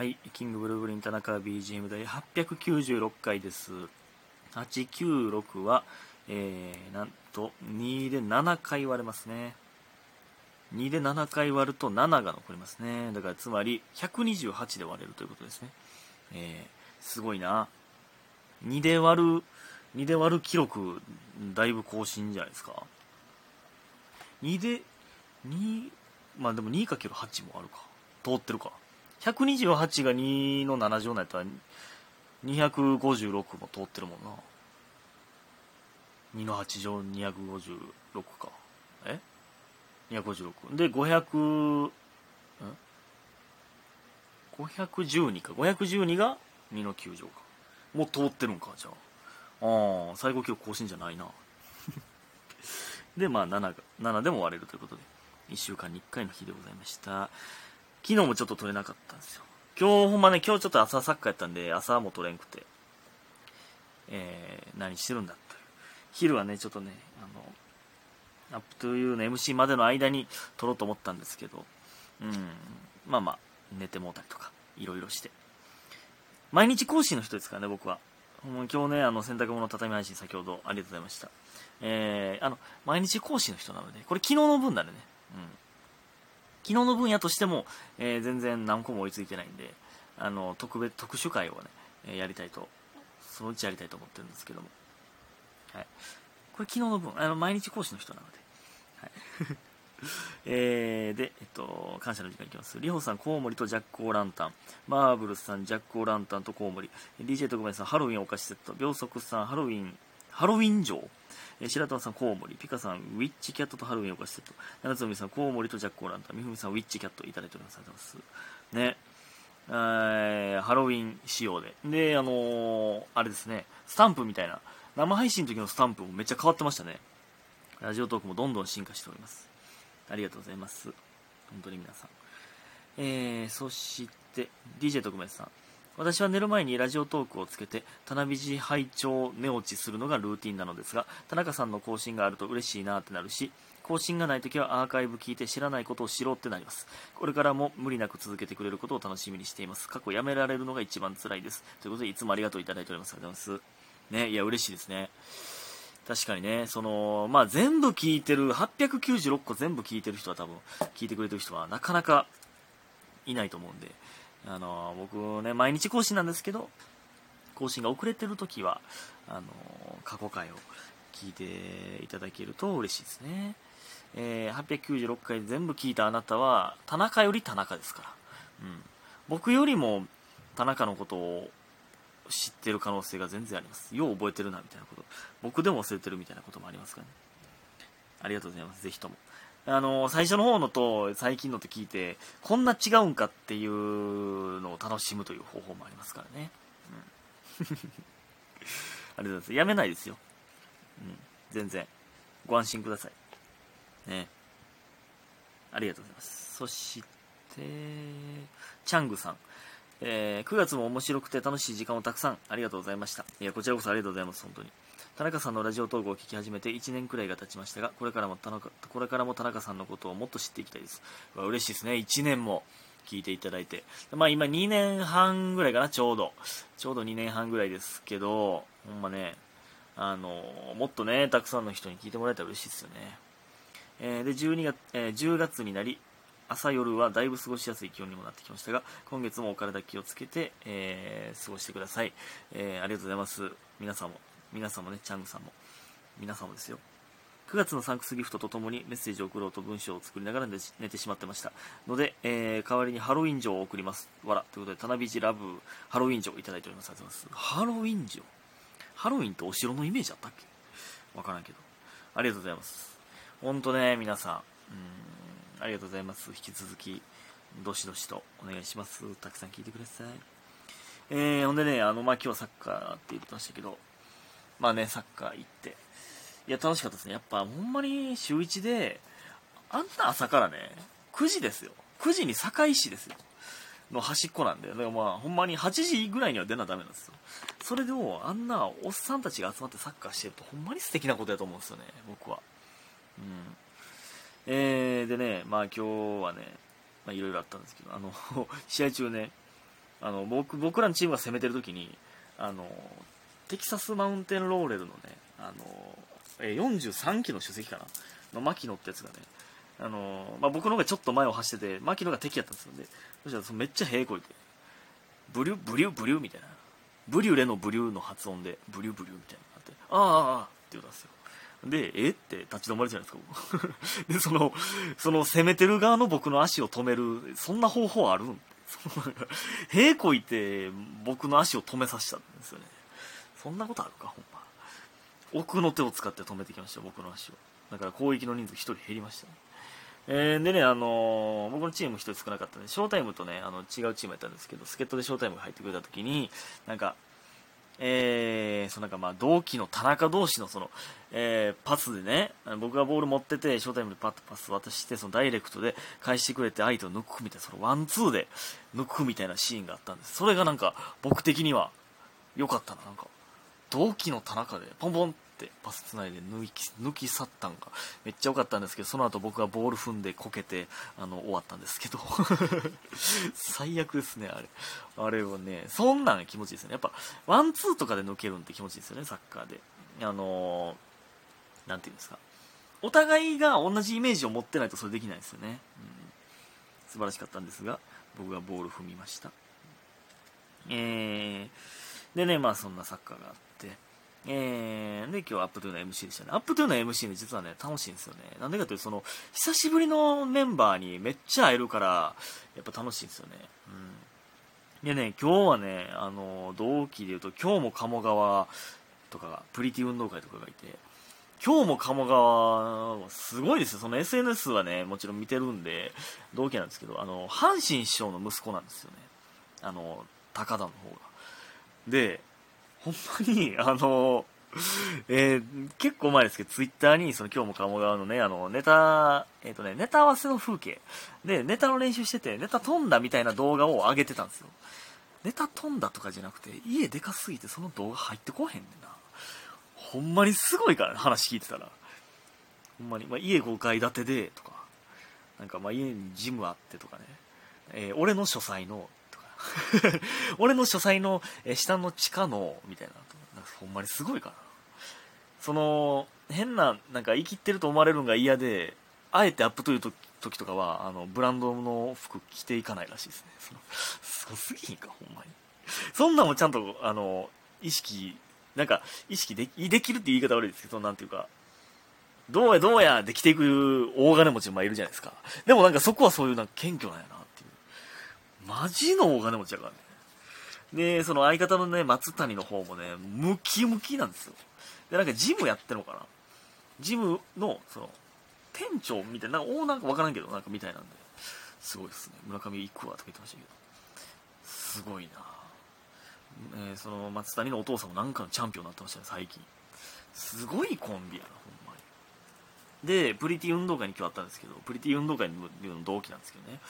はい、キングブルーブリン田中 BGM 第896回です。896は、えー、なんと2で7回割れますね。2で7回割ると7が残りますね。だからつまり128で割れるということですね。えー、すごいな。2で割る、2で割る記録、だいぶ更新じゃないですか。2で、2、まあでも 2×8 もあるか。通ってるか。128が2の7乗なんやったら256も通ってるもんな。2の8乗256か。え？256で500ん？512か。512が2の9乗か。もう通ってるんかじゃあ。ああ最高記録更新じゃないな。でまあ7が7でも割れるということで1週間に1回の日でございました。昨日もちょっと撮れなかったんですよ。今日ほんまね、今日ちょっと朝サッカーやったんで、朝も撮れんくて、えー、何してるんだという。昼はね、ちょっとね、あの、アップというの MC までの間に撮ろうと思ったんですけど、うん、まあまあ、寝てもうたりとか、いろいろして。毎日更新の人ですからね、僕は。もう今日ね、あの、洗濯物畳配信先ほどありがとうございました。えー、あの、毎日更新の人なので、これ昨日の分なんでね、うん。昨日の分野としても、えー、全然何個も追いついてないんで、あの、特別、特殊会をね、えー、やりたいと、そのうちやりたいと思ってるんですけども。はい。これ昨日の分、あの、毎日講師の人なので。はい。えー、で、えっと、感謝の時間いきます。りほさん、コウモリとジャック・オー・ランタン。マーブルさん、ジャック・オー・ランタンとコウモリ。DJ 特命さん、ハロウィンお菓子セット。秒速さん、ハロウィン、ハロウィン城。えー、白玉さん、コウモリ。ピカさん、ウィッチキャットとハロウィンお菓子セット。七つみさん、コウモリとジャック・オー・ランタン。みふみさん、ウィッチキャットいただいております。ありがとうございます。ね。えーハロウィン仕様で。で、あのーあれですね、スタンプみたいな、生配信の時のスタンプもめっちゃ変わってましたね。ラジオトークもどんどん進化しております。ありがとうございます。本当に皆さん。えー、そして、DJ 特命さん。私は寝る前にラジオトークをつけて、田辺寺拝聴寝落ちするのがルーティンなのですが、田中さんの更新があると嬉しいなってなるし、更新がないときはアーカイブ聞いて知らないことを知ろうってなります。これからも無理なく続けてくれることを楽しみにしています。過去やめられるのが一番辛いです。ということで、いつもありがとういただいております。ありがとうございます。ね、いや、嬉しいですね。確かにね、その、まあ、全部聞いてる、896個全部聞いてる人は多分、聞いてくれてる人はなかなかいないと思うんで、あの、僕ね、毎日更新なんですけど、更新が遅れてる時は、あの、過去回を聞いていただけると嬉しいですね。えー896回全部聞いたあなたは、田中より田中ですから。うん。僕よりも田中のことを知ってる可能性が全然あります。よう覚えてるな、みたいなこと。僕でも忘れてるみたいなこともありますからね。ありがとうございます。ぜひとも。あの、最初の方のと最近のと聞いて、こんな違うんかっていうのを楽しむという方法もありますからね。うん。ありがとうございます。やめないですよ。うん。全然。ご安心ください。ね。ありがとうございます。そして、チャングさん。えー9月も面白くて楽しい時間をたくさんありがとうございました。いや、こちらこそありがとうございます、本当に。田中さんのラジオトークを聞き始めて1年くらいが経ちましたが、これからも田中、これからも田中さんのことをもっと知っていきたいです。うわ嬉しいですね。1年も聞いていただいて。まあ今2年半ぐらいかな、ちょうど。ちょうど2年半ぐらいですけど、ほんまね、あの、もっとね、たくさんの人に聞いてもらえたら嬉しいですよね。えーで、12月、えー10月になり、朝夜はだいぶ過ごしやすい気温にもなってきましたが、今月もお体気をつけて、えー過ごしてください。えーありがとうございます。皆さんも、皆さんもね、チャングさんも、皆さんもですよ。9月のサンクスギフトとともにメッセージを送ろうと文章を作りながら寝て寝てしまってました。ので、えー代わりにハロウィン城を送ります。わら。ということで、田辺寺ラブハロウィン城をいただいております。ありがとうございます。ハロウィン城？ハロウィンってお城のイメージあったっけ？わからんけど。ありがとうございます。ほんとね、皆さん、うん、ありがとうございます。引き続き、どしどしとお願いします。たくさん聞いてください。えー、ほんでね、あの、まあ、今日はサッカーって言ってましたけど、まあね、サッカー行って、いや、楽しかったですね。やっぱ、ほんまに週1で、あんな朝からね、9時ですよ。9時に堺市ですよ。の端っこなんで、だからまあ、ほんまに8時ぐらいには出なダメなんですよ。それでも、あんなおっさんたちが集まってサッカーしてると、ほんまに素敵なことだと思うんですよね、僕は。うん。えー、でね、まあ今日はね、まあいろいろあったんですけど、あの、試合中ね、あの僕僕らのチームが攻めてる時にあのテキサスマウンテンローレルのねあのえ43機の主席かな？の牧野ってやつがねあの、まあ、僕の方がちょっと前を走ってて牧野が敵やったんですよ。ねそしたらそのめっちゃ屁こいてブリュブリュブリュみたいな。ブリュレのブリュの発音でブリュブリュみたいなあってああああって言うたんですよ。で、えって立ち止まるじゃないですか。で、その、その攻めてる側の僕の足を止める、そんな方法あるん？屁こいて僕の足を止めさせたんですよね。そんなことあるか、ほんま。奥の手を使って止めてきました、僕の足を。だから攻撃の人数1人減りましたね。えー、でね、あのー、僕のチーム1人少なかったんで、ショータイムとね、あの違うチームやったんですけど、助っ人でショータイムが入ってくれた時に、なんか、えー、そのなんかまあ同期の田中同士のその、えー、パスでね、僕がボール持ってて、ショータイムでパッとパス渡して、そのダイレクトで返してくれて相手を抜くみたいな、そのワンツーで抜くみたいなシーンがあったんです。それがなんか僕的には良かったな、なんか。同期の田中でポンポンってパスつないで抜き抜き去ったんがめっちゃ良かったんですけどその後僕がボール踏んでこけてあの終わったんですけど。最悪ですねあれ。あれはねそんなん気持ちいいですね。やっぱワンツーとかで抜けるんって気持ちいいですよねサッカーで。あの何て言うんですか。お互いが同じイメージを持ってないとそれできないですよね、うん、素晴らしかったんですが僕がボール踏みました。えー、でねまあそんなサッカーがあってえー、で、今日はアップトゥーの MC でしたね。アップトゥーの MC ね、実はね、楽しいんですよね。なんでかというと、その、久しぶりのメンバーにめっちゃ会えるから、やっぱ楽しいんですよね。うん。でね、今日はね、あの、同期で言うと、今日も鴨川とか、プリティ運動会とかがいて、今日も鴨川すごいですよ。その SNS はね、もちろん見てるんで、同期なんですけど、あの、阪神師匠の息子なんですよね。あの、高田の方が。で、ほんまに、あの、えー、結構前ですけど、ツイッターに、その今日も鴨川のね、あの、ネタ、えっ、ー、とね、ネタ合わせの風景。で、ネタの練習してて、ネタ飛んだみたいな動画を上げてたんですよ。ネタ飛んだとかじゃなくて、家でかすぎてその動画入ってこへんねんな。ほんまにすごいからね、話聞いてたら。ほんまに、まあ、家5階建てで、とか、なんかま家にジムあってとかね、えー、俺の書斎の、俺の書斎の、え下の地下の、みたいな。なんかほんまにすごいかな。その、変な、なんか生きってると思われるのが嫌で、あえてアップという時とかは、あの、ブランドの服着ていかないらしいですね。その、すごすぎんか、ほんまに。そんなんもちゃんと、あの、意識、なんか、意識でできるって言い方悪いですけど、なんていうか、どうやどうやできていく大金持ちもいるじゃないですか。でもなんかそこはそういうなんか謙虚なんやな。マジの大金持ちやからね。で、その相方のね、松谷の方もね、ムキムキなんですよ。で、なんかジムやってるのかなジムの、その、店長みたいな、なんかオーナーかわからんけど、なんかみたいなんで、すごいですね。村上行くわとか言ってましたけど。すごいなえー、その松谷のお父さんもなんかのチャンピオンになってましたね、最近。すごいコンビやな、ほんま。で、プリティ運動会に今日あったんですけど、プリティ運動会の同期なんですけどね。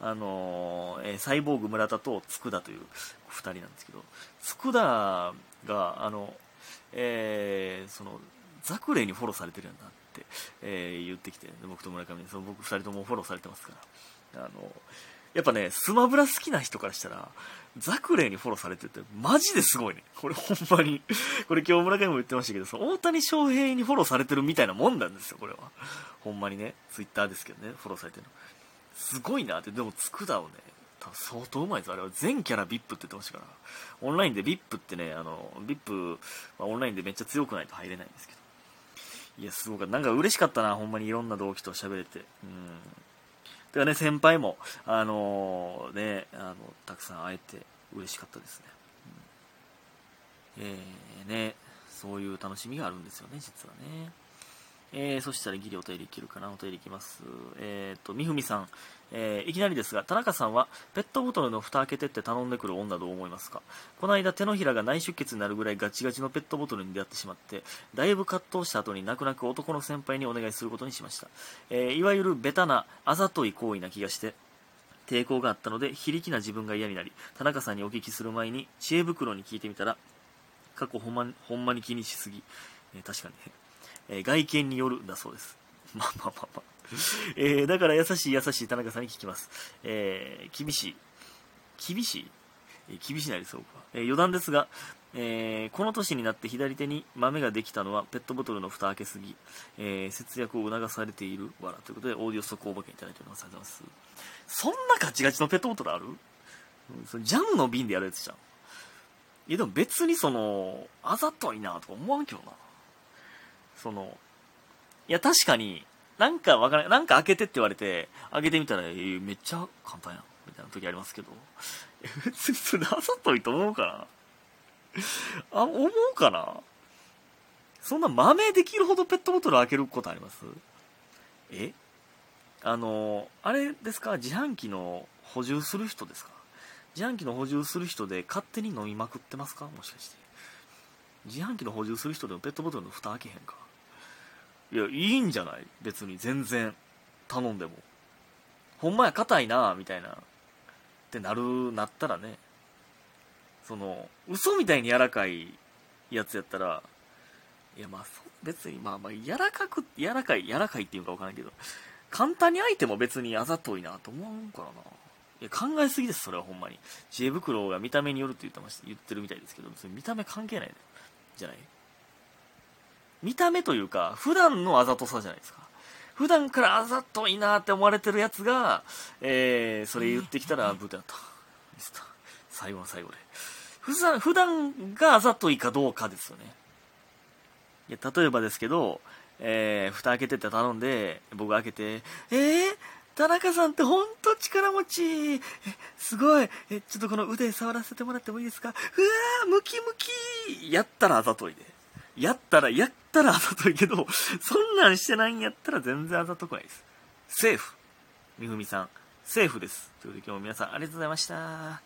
あのー、えー、サイボーグ村田と佃という2人なんですけど、佃が、あの、えー、その、ザクレイにフォローされてるんだって、えー、言ってきて、僕と村上その僕2人ともフォローされてますから、あの、やっぱね、スマブラ好きな人からしたら、ザクレイにフォローされてて、マジですごいね。これほんまに。これ今日村上も言ってましたけど、その大谷翔平にフォローされてるみたいなもんなんですよ、これは。ほんまにね。ツイッターですけどね、フォローされてるの。すごいなって、でも、佃をね、多分相当うまいです。あれは全キャラ VIP って言ってましたから。オンラインで VIP ってね、あの、VIP はオンラインでめっちゃ強くないと入れないんですけど。いや、すごかった。なんか嬉しかったな、ほんまにいろんな同期と喋れて。うん。てかね、先輩も、あのー、ね、あの、たくさん会えて嬉しかったですね。うん、えー、ね、そういう楽しみがあるんですよね、実はね。えー、そしたらギリお便りいけるかなお便りいきます。えっ、と、みふみさん。えー、いきなりですが、田中さんはペットボトルの蓋開けてって頼んでくる女どう思いますか？この間手のひらが内出血になるぐらいガチガチのペットボトルに出会ってしまって、だいぶ葛藤した後に泣く泣く男の先輩にお願いすることにしました。えー、いわゆるベタなあざとい行為な気がして、抵抗があったので、非力な自分が嫌になり、田中さんにお聞きする前に知恵袋に聞いてみたら、過去ほんまほんまに気にしすぎ、えー、確かにね、えー、外見によるだそうです。まあまあまあまあ。えー、だから優しい優しい田中さんに聞きます。えー、厳しい。厳しい？えー厳しないでそうか。え余談ですが、えこの年になって左手に豆ができたのはペットボトルの蓋開けすぎ、え節約を促されているわらということで、オーディオ速報馬券いただいております。ありがとうございます。そんなガチガチのペットボトルある？うんそジャムの瓶でやるやつじゃん。いやでも別にその、あざといなとか思わんけどな。その、いや確かに、なんかわからない、なんか開けてって言われて、開けてみたら、えーめっちゃ簡単やん。みたいな時ありますけど、え別にそれあざといと思うかな？あ、思うかな？そんな豆できるほどペットボトル開けることあります？え？あの、あれですか？自販機の補充する人ですか？自販機の補充する人で勝手に飲みまくってますか？もしかして。自販機の補充する人でもペットボトルの蓋開けへんか？いや、いいんじゃない？別に全然頼んでも。ほんまや、硬いなみたいな。ってなる、なったらね。その、嘘みたいに柔らかいやつやったら、いや、まあ、そ別に、まあまあ、柔らかく、柔らかい、柔らかいっていうかわからんけど、簡単に開いても別にあざといなと思うからな。いや、考えすぎです、それはほんまに。知恵袋が見た目によるって言ってました、言ってるみたいですけど、それ見た目関係ないじゃない？見た目というか、普段のあざとさじゃないですか。普段からあざといなって思われてるやつが、えー、それ言ってきたら、ブータだった。ミスった。最後の最後で。普段、普段があざといかどうかですよね。いや、例えばですけど、えー、蓋開けてって頼んで、僕開けて、えー、田中さんってほんと力持ちえ、すごいえ、ちょっとこの腕触らせてもらってもいいですか？うわー、ムキムキやったらあざといで。やったら、やったらあざといけど、そんなんしてないんやったら全然あざとくないです。セーフ。みふみさん、セーフです。ということで今日も皆さんありがとうございました。